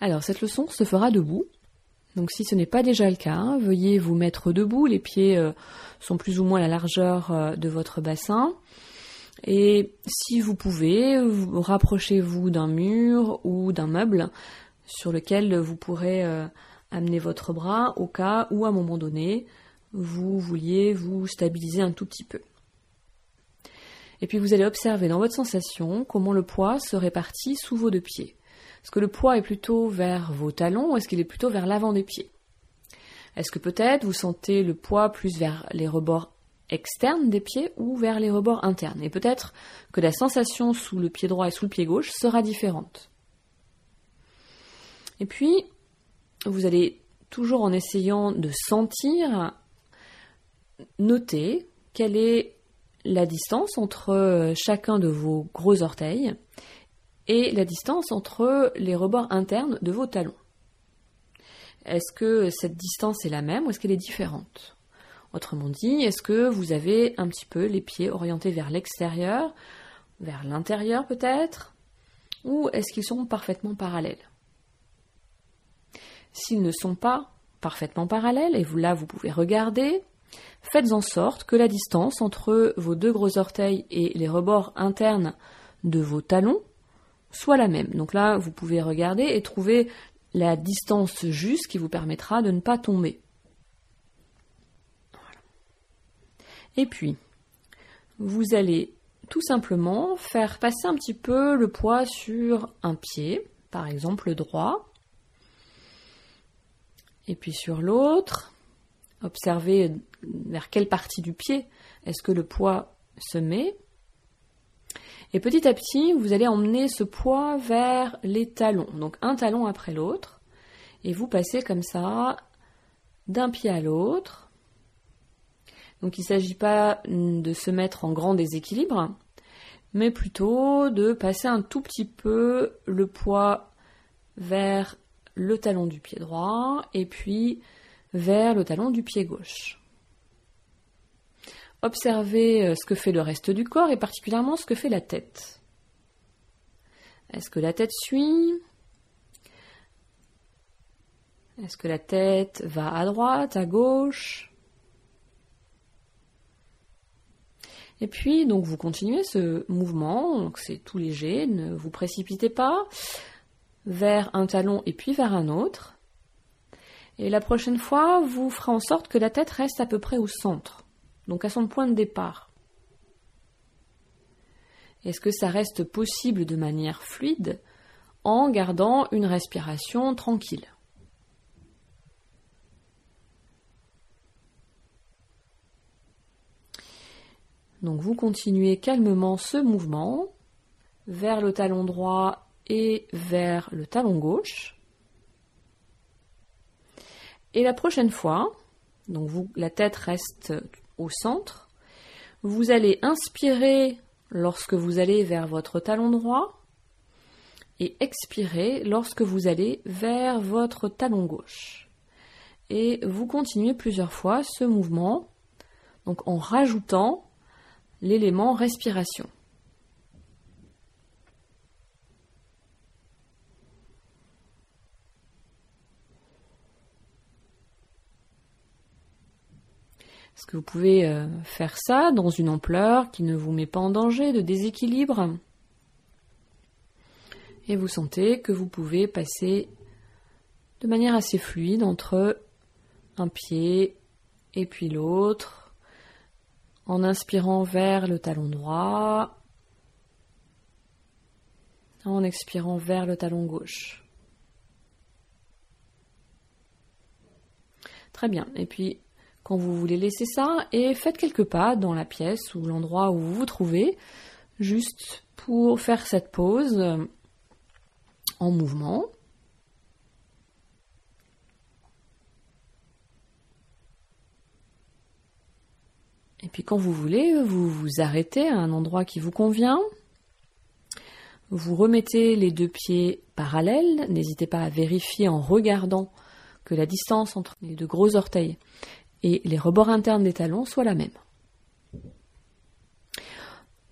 Alors, cette leçon se fera debout. Donc, si ce n'est pas déjà le cas, veuillez vous mettre debout. Les pieds euh, sont plus ou moins la largeur euh, de votre bassin. Et si vous pouvez, rapprochez-vous d'un mur ou d'un meuble sur lequel vous pourrez euh, amener votre bras au cas où à un moment donné vous vouliez vous stabiliser un tout petit peu. Et puis vous allez observer dans votre sensation comment le poids se répartit sous vos deux pieds. Est-ce que le poids est plutôt vers vos talons ou est-ce qu'il est plutôt vers l'avant des pieds? Est-ce que peut-être vous sentez le poids plus vers les rebords externes des pieds ou vers les rebords internes? Et peut-être que la sensation sous le pied droit et sous le pied gauche sera différente? Et puis, vous allez toujours en essayant de sentir, noter quelle est la distance entre chacun de vos gros orteils et la distance entre les rebords internes de vos talons. Est-ce que cette distance est la même ou est-ce qu'elle est différente? Autrement dit, est-ce que vous avez un petit peu les pieds orientés vers l'extérieur, vers l'intérieur peut-être, ou est-ce qu'ils sont parfaitement parallèles? S'ils ne sont pas parfaitement parallèles, et vous, là vous pouvez regarder, faites en sorte que la distance entre vos deux gros orteils et les rebords internes de vos talons soit la même. Donc là, vous pouvez regarder et trouver la distance juste qui vous permettra de ne pas tomber. Et puis, vous allez tout simplement faire passer un petit peu le poids sur un pied, par exemple le droit, et puis sur l'autre, observez vers quelle partie du pied est-ce que le poids se met. Et petit à petit, vous allez emmener ce poids vers les talons, donc un talon après l'autre, et vous passez comme ça d'un pied à l'autre. Donc il ne s'agit pas de se mettre en grand déséquilibre, mais plutôt de passer un tout petit peu le poids vers le talon du pied droit et puis vers le talon du pied gauche. Observez euh, ce que fait le reste du corps et particulièrement ce que fait la tête. Est-ce que la tête suit? Est-ce que la tête va à droite, à gauche? Et puis, donc, vous continuez ce mouvement, donc c'est tout léger, ne vous précipitez pas, vers un talon et puis vers un autre. Et la prochaine fois, vous ferez en sorte que la tête reste à peu près au centre, donc à son point de départ. Est-ce que ça reste possible de manière fluide en gardant une respiration tranquille? Donc vous continuez calmement ce mouvement vers le talon droit et vers le talon gauche. Et la prochaine fois, donc la tête reste au centre, vous allez inspirer lorsque vous allez vers votre talon droit et expirer lorsque vous allez vers votre talon gauche. Et vous continuez plusieurs fois ce mouvement, donc en rajoutant l'élément respiration. Est-ce que vous pouvez euh, faire ça dans une ampleur qui ne vous met pas en danger de déséquilibre? Et vous sentez que vous pouvez passer de manière assez fluide entre un pied et puis l'autre, en inspirant vers le talon droit, en expirant vers le talon gauche. Très bien. Et puis quand vous voulez laisser ça et faites quelques pas dans la pièce ou l'endroit où vous vous trouvez, juste pour faire cette pause en mouvement. Et puis quand vous voulez, vous vous arrêtez à un endroit qui vous convient. Vous remettez les deux pieds parallèles. N'hésitez pas à vérifier en regardant que la distance entre les deux gros orteils et les rebords internes des talons soient la même.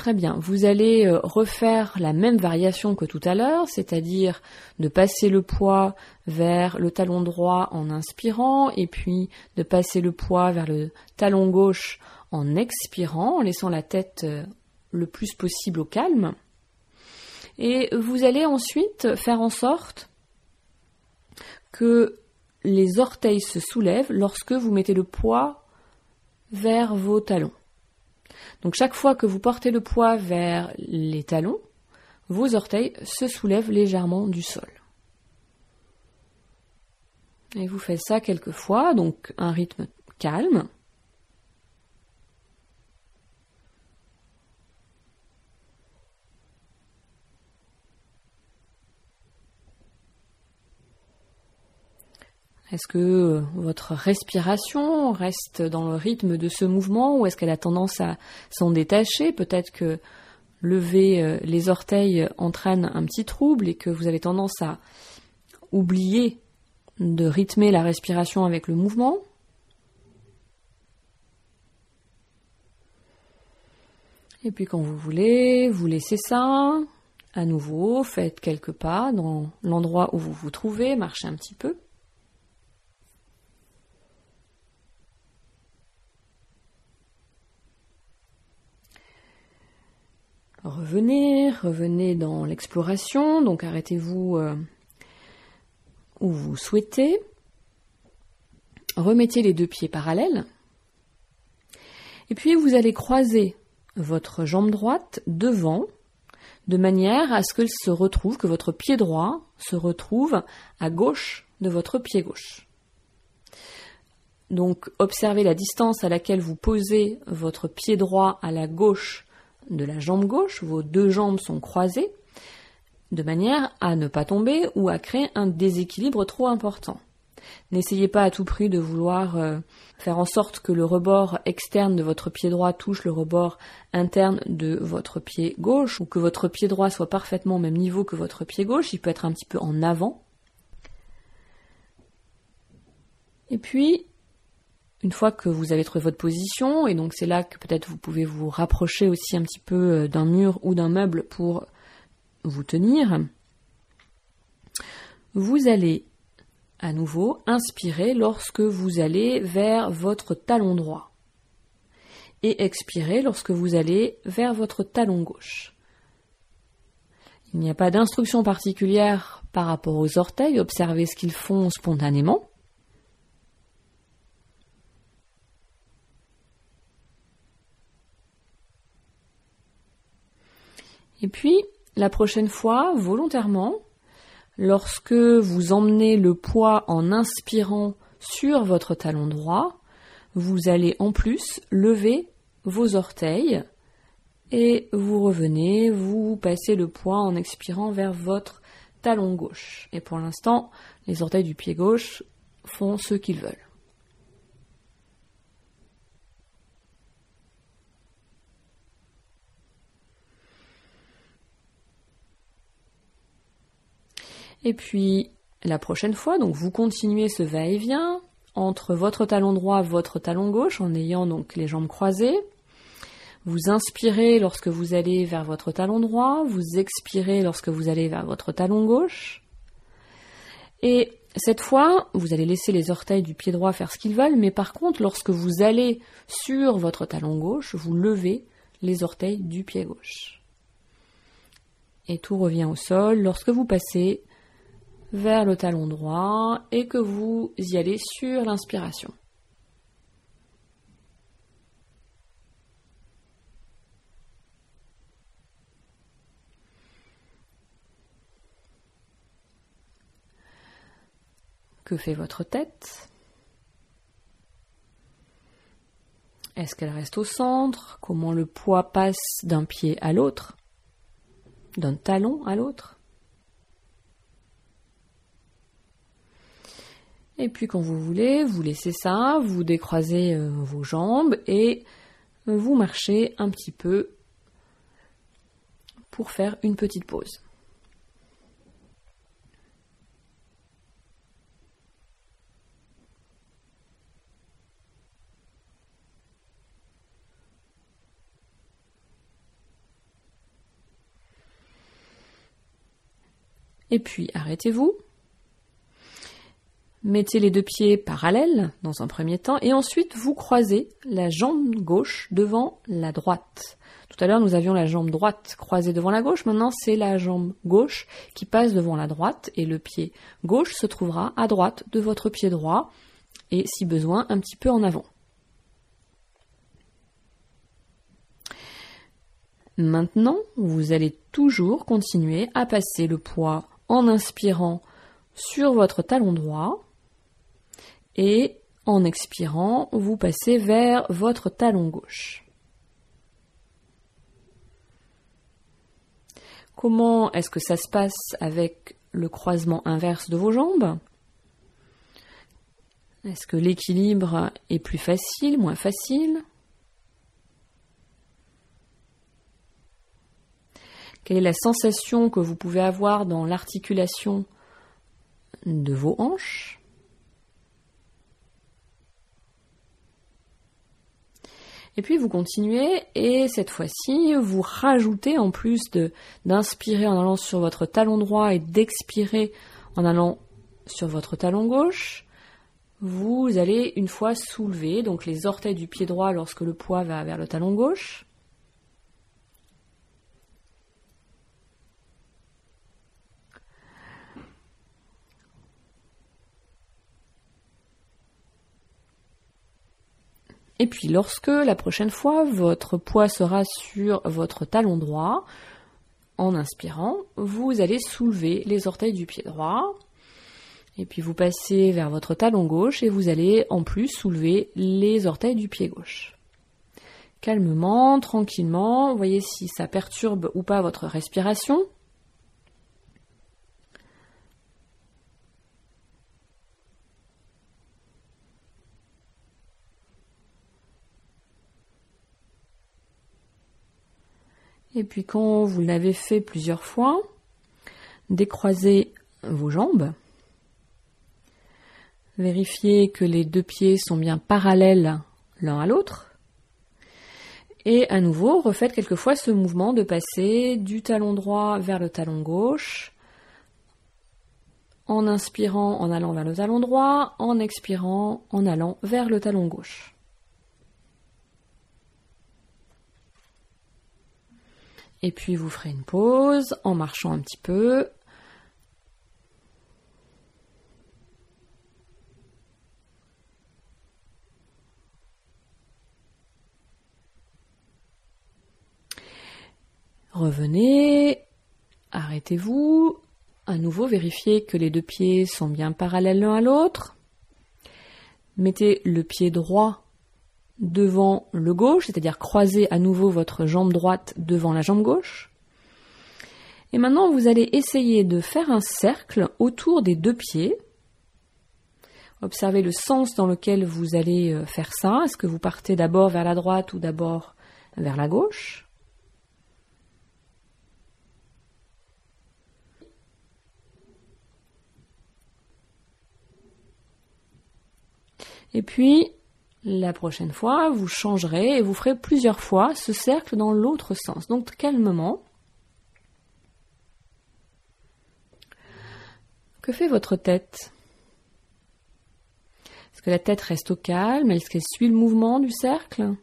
Très bien, vous allez euh, refaire la même variation que tout à l'heure, c'est-à-dire de passer le poids vers le talon droit en inspirant et puis de passer le poids vers le talon gauche en expirant, en laissant la tête euh, le plus possible au calme. Et vous allez ensuite faire en sorte que les orteils se soulèvent lorsque vous mettez le poids vers vos talons. Donc chaque fois que vous portez le poids vers les talons, vos orteils se soulèvent légèrement du sol. Et vous faites ça quelques fois, donc un rythme calme. Est-ce que votre respiration reste dans le rythme de ce mouvement ou est-ce qu'elle a tendance à s'en détacher? Peut-être que lever euh, les orteils entraîne un petit trouble et que vous avez tendance à oublier de rythmer la respiration avec le mouvement? Et puis quand vous voulez, vous laissez ça. À nouveau, faites quelques pas dans l'endroit où vous vous trouvez, marchez un petit peu. Revenez, revenez dans l'exploration, donc arrêtez-vous euh, où vous souhaitez. Remettez les deux pieds parallèles. Et puis vous allez croiser votre jambe droite devant, de manière à ce se retrouve, que votre pied droit se retrouve à gauche de votre pied gauche. Donc observez la distance à laquelle vous posez votre pied droit à la gauche de la jambe gauche, vos deux jambes sont croisées, de manière à ne pas tomber ou à créer un déséquilibre trop important. N'essayez pas à tout prix de vouloir euh, faire en sorte que le rebord externe de votre pied droit touche le rebord interne de votre pied gauche ou que votre pied droit soit parfaitement au même niveau que votre pied gauche. Il peut être un petit peu en avant. Et puis, une fois que vous avez trouvé votre position, et donc c'est là que peut-être vous pouvez vous rapprocher aussi un petit peu euh, d'un mur ou d'un meuble pour vous tenir, vous allez à nouveau inspirer lorsque vous allez vers votre talon droit et expirer lorsque vous allez vers votre talon gauche. Il n'y a pas d'instruction particulière par rapport aux orteils, observez ce qu'ils font spontanément. Et puis, la prochaine fois, volontairement, lorsque vous emmenez le poids en inspirant sur votre talon droit, vous allez en plus lever vos orteils et vous revenez, vous passez le poids en expirant vers votre talon gauche. Et pour l'instant, les orteils du pied gauche font ce qu'ils veulent. Et puis la prochaine fois, donc vous continuez ce va-et-vient entre votre talon droit et votre talon gauche en ayant donc les jambes croisées. Vous inspirez lorsque vous allez vers votre talon droit, vous expirez lorsque vous allez vers votre talon gauche. Et cette fois, vous allez laisser les orteils du pied droit faire ce qu'ils veulent, mais par contre, lorsque vous allez sur votre talon gauche, vous levez les orteils du pied gauche. Et tout revient au sol lorsque vous passez vers le talon droit et que vous y allez sur l'inspiration. Que fait votre tête? Est-ce qu'elle reste au centre? Comment le poids passe d'un pied à l'autre? D'un talon à l'autre? Et puis quand vous voulez, vous laissez ça, vous décroisez euh, vos jambes et euh, vous marchez un petit peu pour faire une petite pause. Et puis arrêtez-vous, Mettez les deux pieds parallèles dans un premier temps et ensuite vous croisez la jambe gauche devant la droite. Tout à l'heure nous avions la jambe droite croisée devant la gauche, maintenant c'est la jambe gauche qui passe devant la droite et le pied gauche se trouvera à droite de votre pied droit et si besoin un petit peu en avant. Maintenant, vous allez toujours continuer à passer le poids en inspirant sur votre talon droit et en expirant, vous passez vers votre talon gauche. Comment est-ce que ça se passe avec le croisement inverse de vos jambes? Est-ce que l'équilibre est plus facile, moins facile? Quelle est la sensation que vous pouvez avoir dans l'articulation de vos hanches? Et puis vous continuez et cette fois-ci vous rajoutez en plus d'inspirer en allant sur votre talon droit et d'expirer en allant sur votre talon gauche, vous allez une fois soulever donc les orteils du pied droit lorsque le poids va vers le talon gauche. Et puis lorsque la prochaine fois votre poids sera sur votre talon droit, en inspirant, vous allez soulever les orteils du pied droit. Et puis vous passez vers votre talon gauche et vous allez en plus soulever les orteils du pied gauche. Calmement, tranquillement, voyez si ça perturbe ou pas votre respiration. Et puis quand vous l'avez fait plusieurs fois, décroisez vos jambes. Vérifiez que les deux pieds sont bien parallèles l'un à l'autre. Et à nouveau, refaites quelquefois ce mouvement de passer du talon droit vers le talon gauche, en inspirant en allant vers le talon droit, en expirant en allant vers le talon gauche. Et puis vous ferez une pause en marchant un petit peu. Revenez, arrêtez-vous, à nouveau vérifiez que les deux pieds sont bien parallèles l'un à l'autre. Mettez le pied droit devant le gauche, c'est-à-dire croisez à nouveau votre jambe droite devant la jambe gauche. Et maintenant, vous allez essayer de faire un cercle autour des deux pieds. Observez le sens dans lequel vous allez euh, faire ça. Est-ce que vous partez d'abord vers la droite ou d'abord vers la gauche? Et puis, la prochaine fois, vous changerez et vous ferez plusieurs fois ce cercle dans l'autre sens. Donc calmement. Que fait votre tête? Est-ce que la tête reste au calme? Est-ce qu'elle suit le mouvement du cercle?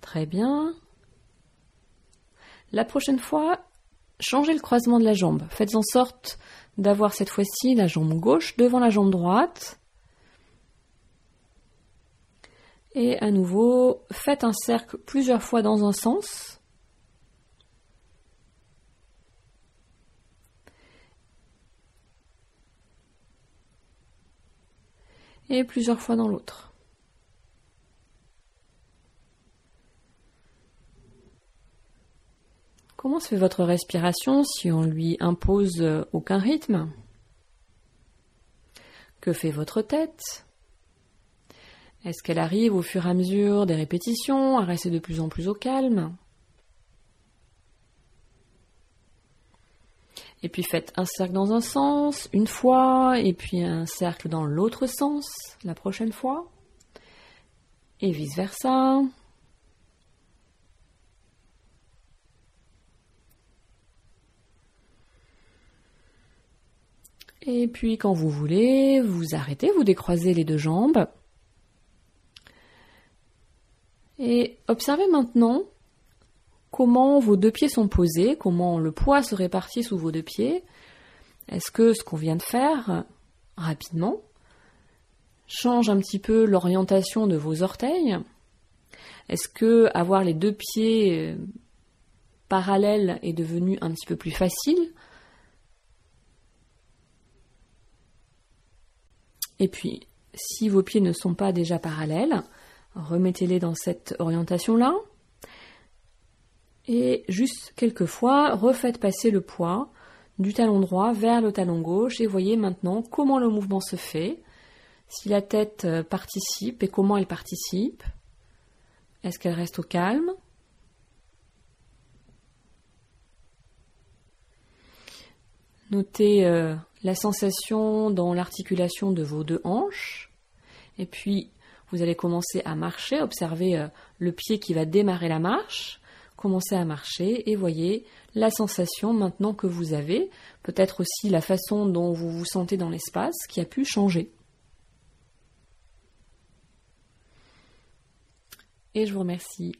Très bien. La prochaine fois, changez le croisement de la jambe. Faites en sorte d'avoir cette fois-ci la jambe gauche devant la jambe droite. Et à nouveau, faites un cercle plusieurs fois dans un sens. Et plusieurs fois dans l'autre. Comment se fait votre respiration si on lui impose euh, aucun rythme? Que fait votre tête? Est-ce qu'elle arrive au fur et à mesure des répétitions à rester de plus en plus au calme? Et puis faites un cercle dans un sens une fois, et puis un cercle dans l'autre sens la prochaine fois, et vice-versa. Et puis quand vous voulez, vous arrêtez, vous décroisez les deux jambes. Et observez maintenant comment vos deux pieds sont posés, comment le poids se répartit sous vos deux pieds. Est-ce que ce qu'on vient de faire rapidement change un petit peu l'orientation de vos orteils? Est-ce que avoir les deux pieds euh, parallèles est devenu un petit peu plus facile? Et puis, si vos pieds ne sont pas déjà parallèles, remettez-les dans cette orientation-là. Et juste quelques fois, refaites passer le poids du talon droit vers le talon gauche et voyez maintenant comment le mouvement se fait, si la tête euh, participe et comment elle participe. Est-ce qu'elle reste au calme? Notez euh, la sensation dans l'articulation de vos deux hanches. Et puis, vous allez commencer à marcher, observez euh, le pied qui va démarrer la marche, commencez à marcher et voyez la sensation maintenant que vous avez, peut-être aussi la façon dont vous vous sentez dans l'espace qui a pu changer. Et je vous remercie